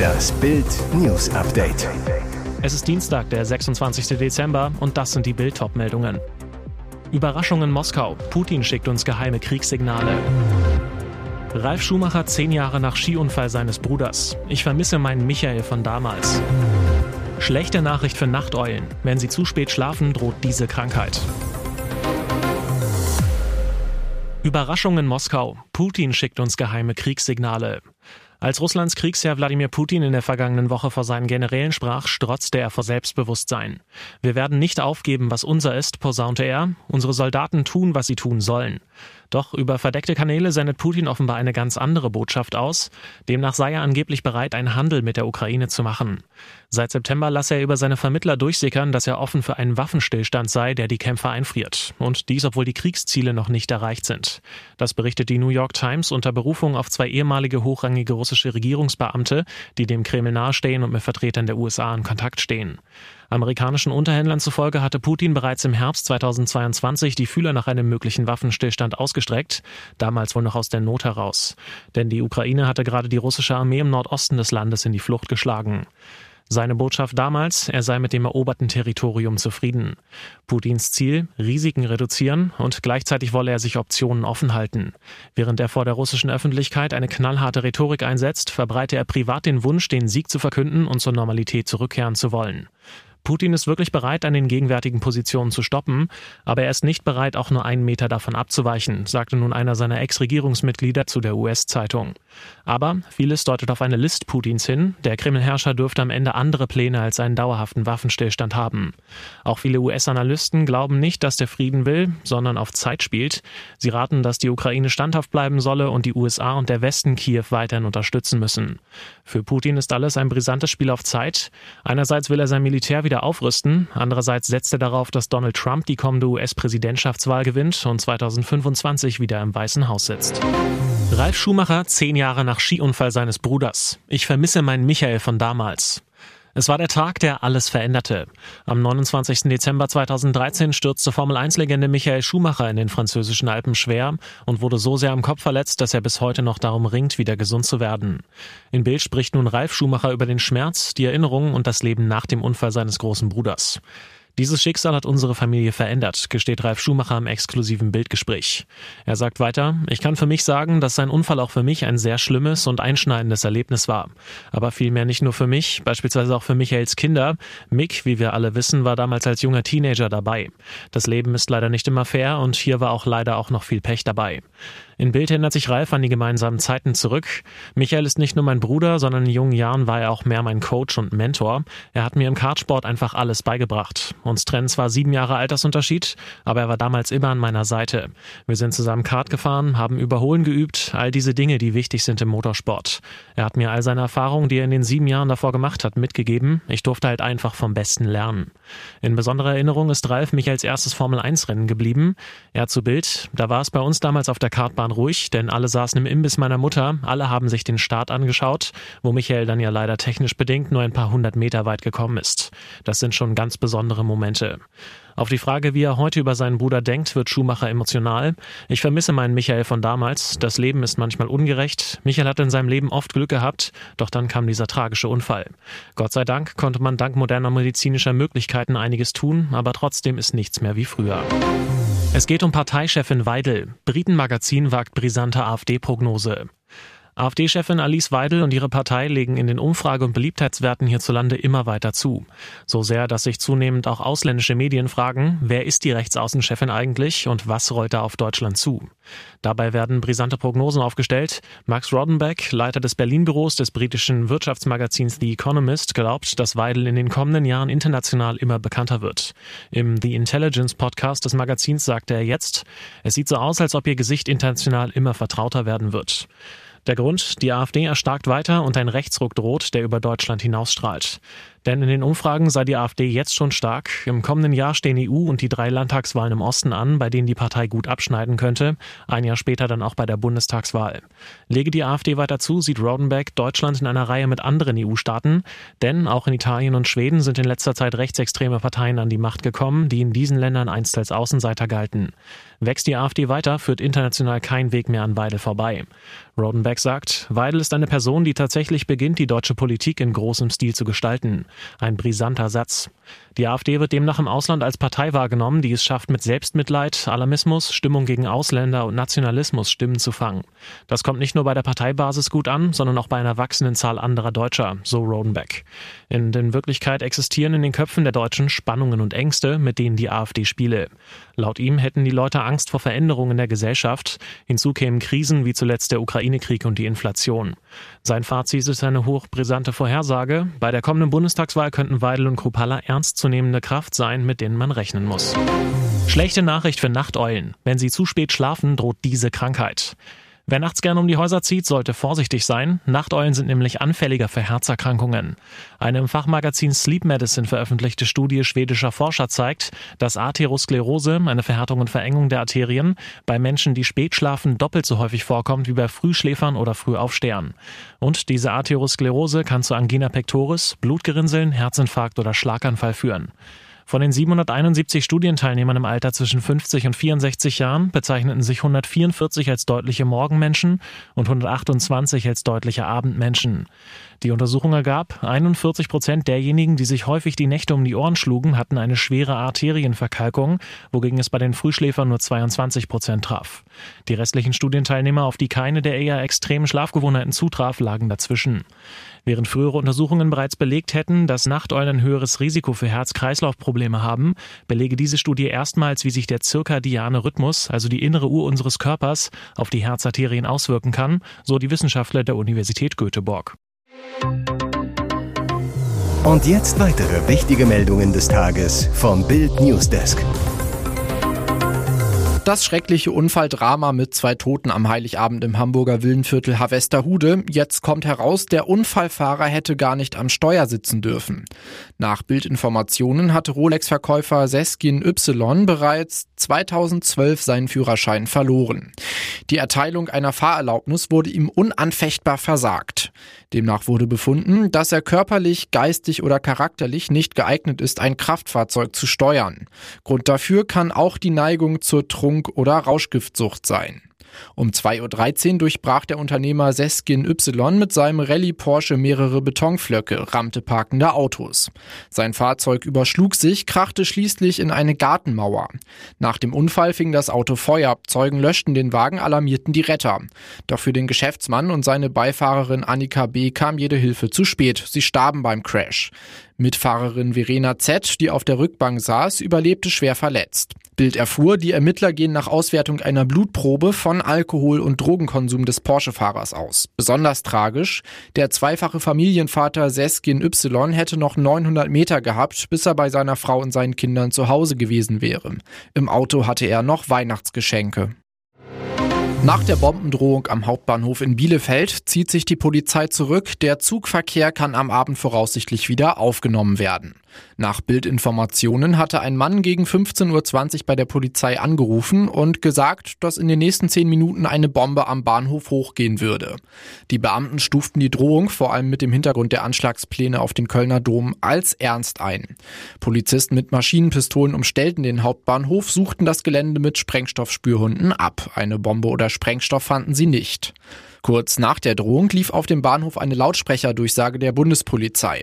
Das Bild News Update. Es ist Dienstag, der 26. Dezember und das sind die Bild meldungen Überraschung in Moskau. Putin schickt uns geheime Kriegssignale. Ralf Schumacher zehn Jahre nach Skiunfall seines Bruders. Ich vermisse meinen Michael von damals. Schlechte Nachricht für Nachteulen. Wenn sie zu spät schlafen, droht diese Krankheit. Überraschung in Moskau. Putin schickt uns geheime Kriegssignale. Als Russlands Kriegsherr Wladimir Putin in der vergangenen Woche vor seinen Generälen sprach, strotzte er vor Selbstbewusstsein. Wir werden nicht aufgeben, was unser ist, posaunte er. Unsere Soldaten tun, was sie tun sollen. Doch über verdeckte Kanäle sendet Putin offenbar eine ganz andere Botschaft aus. Demnach sei er angeblich bereit, einen Handel mit der Ukraine zu machen. Seit September lasse er über seine Vermittler durchsickern, dass er offen für einen Waffenstillstand sei, der die Kämpfer einfriert. Und dies, obwohl die Kriegsziele noch nicht erreicht sind. Das berichtet die New York Times unter Berufung auf zwei ehemalige hochrangige russische Regierungsbeamte, die dem Kreml nahestehen und mit Vertretern der USA in Kontakt stehen. Amerikanischen Unterhändlern zufolge hatte Putin bereits im Herbst 2022 die Fühler nach einem möglichen Waffenstillstand ausgestreckt, damals wohl noch aus der Not heraus. Denn die Ukraine hatte gerade die russische Armee im Nordosten des Landes in die Flucht geschlagen. Seine Botschaft damals, er sei mit dem eroberten Territorium zufrieden. Putins Ziel, Risiken reduzieren und gleichzeitig wolle er sich Optionen offen halten. Während er vor der russischen Öffentlichkeit eine knallharte Rhetorik einsetzt, verbreite er privat den Wunsch, den Sieg zu verkünden und zur Normalität zurückkehren zu wollen. Putin ist wirklich bereit, an den gegenwärtigen Positionen zu stoppen, aber er ist nicht bereit, auch nur einen Meter davon abzuweichen, sagte nun einer seiner Ex-Regierungsmitglieder zu der US-Zeitung. Aber vieles deutet auf eine List Putins hin. Der Kreml-Herrscher dürfte am Ende andere Pläne als einen dauerhaften Waffenstillstand haben. Auch viele US-Analysten glauben nicht, dass der Frieden will, sondern auf Zeit spielt. Sie raten, dass die Ukraine standhaft bleiben solle und die USA und der Westen Kiew weiterhin unterstützen müssen. Für Putin ist alles ein brisantes Spiel auf Zeit. Einerseits will er sein Militär wieder wieder aufrüsten. Andererseits setzt er darauf, dass Donald Trump die kommende US-Präsidentschaftswahl gewinnt und 2025 wieder im Weißen Haus sitzt. Ralf Schumacher, zehn Jahre nach Skiunfall seines Bruders. Ich vermisse meinen Michael von damals. Es war der Tag, der alles veränderte. Am 29. Dezember 2013 stürzte Formel-1-Legende Michael Schumacher in den französischen Alpen schwer und wurde so sehr am Kopf verletzt, dass er bis heute noch darum ringt, wieder gesund zu werden. In Bild spricht nun Ralf Schumacher über den Schmerz, die Erinnerungen und das Leben nach dem Unfall seines großen Bruders. Dieses Schicksal hat unsere Familie verändert, gesteht Ralf Schumacher im exklusiven Bildgespräch. Er sagt weiter, ich kann für mich sagen, dass sein Unfall auch für mich ein sehr schlimmes und einschneidendes Erlebnis war. Aber vielmehr nicht nur für mich, beispielsweise auch für Michaels Kinder. Mick, wie wir alle wissen, war damals als junger Teenager dabei. Das Leben ist leider nicht immer fair und hier war auch leider auch noch viel Pech dabei. In Bild erinnert sich Ralf an die gemeinsamen Zeiten zurück. Michael ist nicht nur mein Bruder, sondern in jungen Jahren war er auch mehr mein Coach und Mentor. Er hat mir im Kartsport einfach alles beigebracht. Uns trennen zwar sieben Jahre Altersunterschied, aber er war damals immer an meiner Seite. Wir sind zusammen Kart gefahren, haben Überholen geübt, all diese Dinge, die wichtig sind im Motorsport. Er hat mir all seine Erfahrungen, die er in den sieben Jahren davor gemacht hat, mitgegeben. Ich durfte halt einfach vom Besten lernen. In besonderer Erinnerung ist Ralf mich als erstes Formel-1-Rennen geblieben. Er zu Bild, da war es bei uns damals auf der Kartbahn waren ruhig, denn alle saßen im Imbiss meiner Mutter, alle haben sich den Start angeschaut, wo Michael dann ja leider technisch bedingt nur ein paar hundert Meter weit gekommen ist. Das sind schon ganz besondere Momente. Auf die Frage, wie er heute über seinen Bruder denkt, wird Schumacher emotional. Ich vermisse meinen Michael von damals. Das Leben ist manchmal ungerecht. Michael hat in seinem Leben oft Glück gehabt, doch dann kam dieser tragische Unfall. Gott sei Dank konnte man dank moderner medizinischer Möglichkeiten einiges tun, aber trotzdem ist nichts mehr wie früher. Es geht um Parteichefin Weidel. Britenmagazin wagt brisante AfD-Prognose. AfD-Chefin Alice Weidel und ihre Partei legen in den Umfrage- und Beliebtheitswerten hierzulande immer weiter zu. So sehr, dass sich zunehmend auch ausländische Medien fragen, wer ist die Rechtsaußenchefin eigentlich und was rollt da auf Deutschland zu? Dabei werden brisante Prognosen aufgestellt. Max Rodenbeck, Leiter des Berlin-Büros des britischen Wirtschaftsmagazins The Economist, glaubt, dass Weidel in den kommenden Jahren international immer bekannter wird. Im The Intelligence Podcast des Magazins sagte er jetzt, es sieht so aus, als ob ihr Gesicht international immer vertrauter werden wird. Der Grund, die AfD erstarkt weiter und ein Rechtsruck droht, der über Deutschland hinausstrahlt. Denn in den Umfragen sei die AfD jetzt schon stark. Im kommenden Jahr stehen EU und die drei Landtagswahlen im Osten an, bei denen die Partei gut abschneiden könnte. Ein Jahr später dann auch bei der Bundestagswahl. Lege die AfD weiter zu, sieht Rodenbeck Deutschland in einer Reihe mit anderen EU-Staaten. Denn auch in Italien und Schweden sind in letzter Zeit rechtsextreme Parteien an die Macht gekommen, die in diesen Ländern einst als Außenseiter galten. Wächst die AfD weiter, führt international kein Weg mehr an Weidel vorbei. Rodenbeck sagt, Weidel ist eine Person, die tatsächlich beginnt, die deutsche Politik in großem Stil zu gestalten. Ein brisanter Satz. Die AfD wird demnach im Ausland als Partei wahrgenommen, die es schafft, mit Selbstmitleid, Alarmismus, Stimmung gegen Ausländer und Nationalismus Stimmen zu fangen. Das kommt nicht nur bei der Parteibasis gut an, sondern auch bei einer wachsenden Zahl anderer Deutscher, so Rodenbeck. In der Wirklichkeit existieren in den Köpfen der Deutschen Spannungen und Ängste, mit denen die AfD spiele. Laut ihm hätten die Leute Angst vor Veränderungen in der Gesellschaft. Hinzu kämen Krisen wie zuletzt der Ukraine-Krieg und die Inflation. Sein Fazit ist eine hochbrisante Vorhersage. Bei der kommenden Bundestagswahl könnten Weidel und Kropalla ernstzunehmende Kraft sein, mit denen man rechnen muss. Schlechte Nachricht für Nachteulen. Wenn sie zu spät schlafen, droht diese Krankheit. Wer nachts gerne um die Häuser zieht, sollte vorsichtig sein. Nachteulen sind nämlich anfälliger für Herzerkrankungen. Eine im Fachmagazin Sleep Medicine veröffentlichte Studie schwedischer Forscher zeigt, dass Atherosklerose, eine Verhärtung und Verengung der Arterien, bei Menschen, die spät schlafen, doppelt so häufig vorkommt wie bei Frühschläfern oder Frühaufstehern. Und diese Atherosklerose kann zu Angina pectoris, Blutgerinnseln, Herzinfarkt oder Schlaganfall führen. Von den 771 Studienteilnehmern im Alter zwischen 50 und 64 Jahren bezeichneten sich 144 als deutliche Morgenmenschen und 128 als deutliche Abendmenschen. Die Untersuchung ergab, 41 Prozent derjenigen, die sich häufig die Nächte um die Ohren schlugen, hatten eine schwere Arterienverkalkung, wogegen es bei den Frühschläfern nur 22 Prozent traf. Die restlichen Studienteilnehmer, auf die keine der eher extremen Schlafgewohnheiten zutraf, lagen dazwischen. Während frühere Untersuchungen bereits belegt hätten, dass Nachteulen ein höheres Risiko für Herz-Kreislauf-Probleme haben, belege diese Studie erstmals, wie sich der zirkadiane Rhythmus, also die innere Uhr unseres Körpers, auf die Herzarterien auswirken kann, so die Wissenschaftler der Universität Göteborg. Und jetzt weitere wichtige Meldungen des Tages vom Bild Newsdesk. Das schreckliche Unfalldrama mit zwei Toten am Heiligabend im Hamburger Villenviertel Havestershude. Jetzt kommt heraus, der Unfallfahrer hätte gar nicht am Steuer sitzen dürfen. Nach Bildinformationen hatte Rolex-Verkäufer Seskin Y bereits 2012 seinen Führerschein verloren. Die Erteilung einer Fahrerlaubnis wurde ihm unanfechtbar versagt. Demnach wurde befunden, dass er körperlich, geistig oder charakterlich nicht geeignet ist, ein Kraftfahrzeug zu steuern. Grund dafür kann auch die Neigung zur Trunk oder Rauschgiftsucht sein. Um 2.13 Uhr durchbrach der Unternehmer Seskin Y mit seinem Rallye Porsche mehrere Betonflöcke, rammte parkende Autos. Sein Fahrzeug überschlug sich, krachte schließlich in eine Gartenmauer. Nach dem Unfall fing das Auto Feuer, Zeugen löschten den Wagen, alarmierten die Retter. Doch für den Geschäftsmann und seine Beifahrerin Annika B. kam jede Hilfe zu spät. Sie starben beim Crash. Mitfahrerin Verena Z., die auf der Rückbank saß, überlebte schwer verletzt. Bild erfuhr, die Ermittler gehen nach Auswertung einer Blutprobe von Alkohol- und Drogenkonsum des Porsche-Fahrers aus. Besonders tragisch, der zweifache Familienvater Seskin Y hätte noch 900 Meter gehabt, bis er bei seiner Frau und seinen Kindern zu Hause gewesen wäre. Im Auto hatte er noch Weihnachtsgeschenke. Nach der Bombendrohung am Hauptbahnhof in Bielefeld zieht sich die Polizei zurück. Der Zugverkehr kann am Abend voraussichtlich wieder aufgenommen werden. Nach Bildinformationen hatte ein Mann gegen 15.20 Uhr bei der Polizei angerufen und gesagt, dass in den nächsten zehn Minuten eine Bombe am Bahnhof hochgehen würde. Die Beamten stuften die Drohung, vor allem mit dem Hintergrund der Anschlagspläne auf den Kölner Dom, als ernst ein. Polizisten mit Maschinenpistolen umstellten den Hauptbahnhof, suchten das Gelände mit Sprengstoffspürhunden ab. Eine Bombe oder Sprengstoff fanden sie nicht. Kurz nach der Drohung lief auf dem Bahnhof eine Lautsprecherdurchsage der Bundespolizei.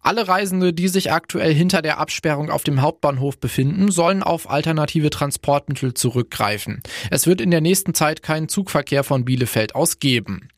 Alle Reisende, die sich aktuell hinter der Absperrung auf dem Hauptbahnhof befinden, sollen auf alternative Transportmittel zurückgreifen. Es wird in der nächsten Zeit keinen Zugverkehr von Bielefeld aus geben.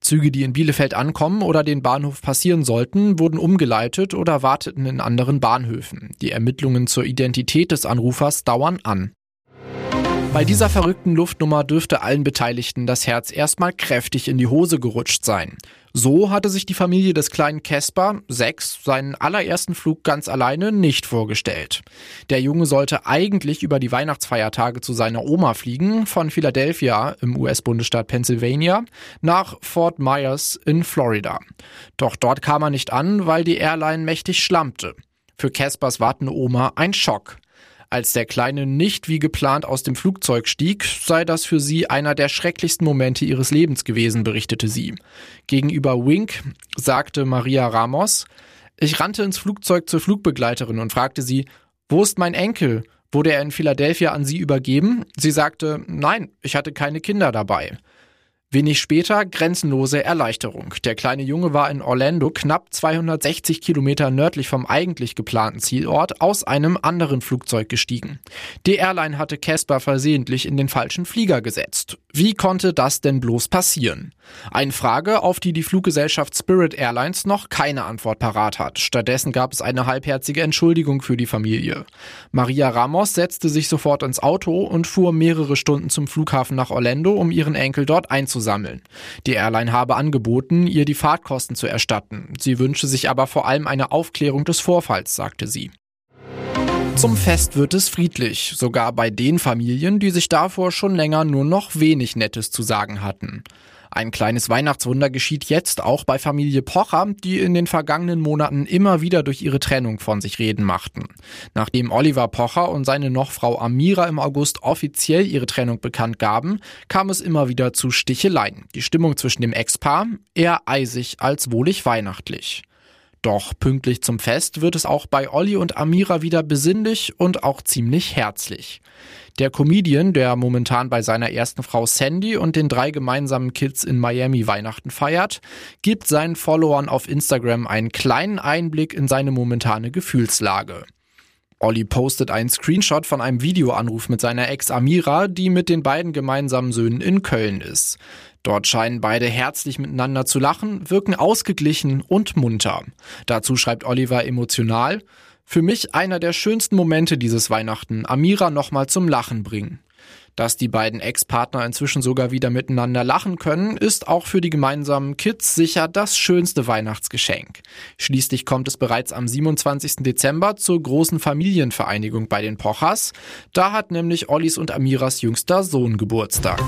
Züge, die in Bielefeld ankommen oder den Bahnhof passieren sollten, wurden umgeleitet oder warteten in anderen Bahnhöfen. Die Ermittlungen zur Identität des Anrufers dauern an. Bei dieser verrückten Luftnummer dürfte allen Beteiligten das Herz erstmal kräftig in die Hose gerutscht sein. So hatte sich die Familie des kleinen Caspar, sechs, seinen allerersten Flug ganz alleine nicht vorgestellt. Der Junge sollte eigentlich über die Weihnachtsfeiertage zu seiner Oma fliegen, von Philadelphia im US-Bundesstaat Pennsylvania nach Fort Myers in Florida. Doch dort kam er nicht an, weil die Airline mächtig schlammte. Für Caspars wartende Oma ein Schock. Als der Kleine nicht wie geplant aus dem Flugzeug stieg, sei das für sie einer der schrecklichsten Momente ihres Lebens gewesen, berichtete sie. Gegenüber Wink sagte Maria Ramos, ich rannte ins Flugzeug zur Flugbegleiterin und fragte sie, wo ist mein Enkel? Wurde er in Philadelphia an sie übergeben? Sie sagte, nein, ich hatte keine Kinder dabei. Wenig später grenzenlose Erleichterung. Der kleine Junge war in Orlando knapp 260 Kilometer nördlich vom eigentlich geplanten Zielort aus einem anderen Flugzeug gestiegen. Die Airline hatte Casper versehentlich in den falschen Flieger gesetzt. Wie konnte das denn bloß passieren? Eine Frage, auf die die Fluggesellschaft Spirit Airlines noch keine Antwort parat hat. Stattdessen gab es eine halbherzige Entschuldigung für die Familie. Maria Ramos setzte sich sofort ins Auto und fuhr mehrere Stunden zum Flughafen nach Orlando, um ihren Enkel dort einzusammeln. Die Airline habe angeboten, ihr die Fahrtkosten zu erstatten. Sie wünsche sich aber vor allem eine Aufklärung des Vorfalls, sagte sie. Zum Fest wird es friedlich, sogar bei den Familien, die sich davor schon länger nur noch wenig Nettes zu sagen hatten. Ein kleines Weihnachtswunder geschieht jetzt auch bei Familie Pocher, die in den vergangenen Monaten immer wieder durch ihre Trennung von sich reden machten. Nachdem Oliver Pocher und seine Nochfrau Amira im August offiziell ihre Trennung bekannt gaben, kam es immer wieder zu Sticheleien. Die Stimmung zwischen dem Ex-Paar eher eisig als wohlig weihnachtlich. Doch pünktlich zum Fest wird es auch bei Olli und Amira wieder besinnlich und auch ziemlich herzlich. Der Comedian, der momentan bei seiner ersten Frau Sandy und den drei gemeinsamen Kids in Miami Weihnachten feiert, gibt seinen Followern auf Instagram einen kleinen Einblick in seine momentane Gefühlslage. Olli postet einen Screenshot von einem Videoanruf mit seiner Ex Amira, die mit den beiden gemeinsamen Söhnen in Köln ist. Dort scheinen beide herzlich miteinander zu lachen, wirken ausgeglichen und munter. Dazu schreibt Oliver emotional, für mich einer der schönsten Momente dieses Weihnachten, Amira nochmal zum Lachen bringen. Dass die beiden Ex-Partner inzwischen sogar wieder miteinander lachen können, ist auch für die gemeinsamen Kids sicher das schönste Weihnachtsgeschenk. Schließlich kommt es bereits am 27. Dezember zur großen Familienvereinigung bei den Pochers. Da hat nämlich Ollis und Amiras jüngster Sohn Geburtstag.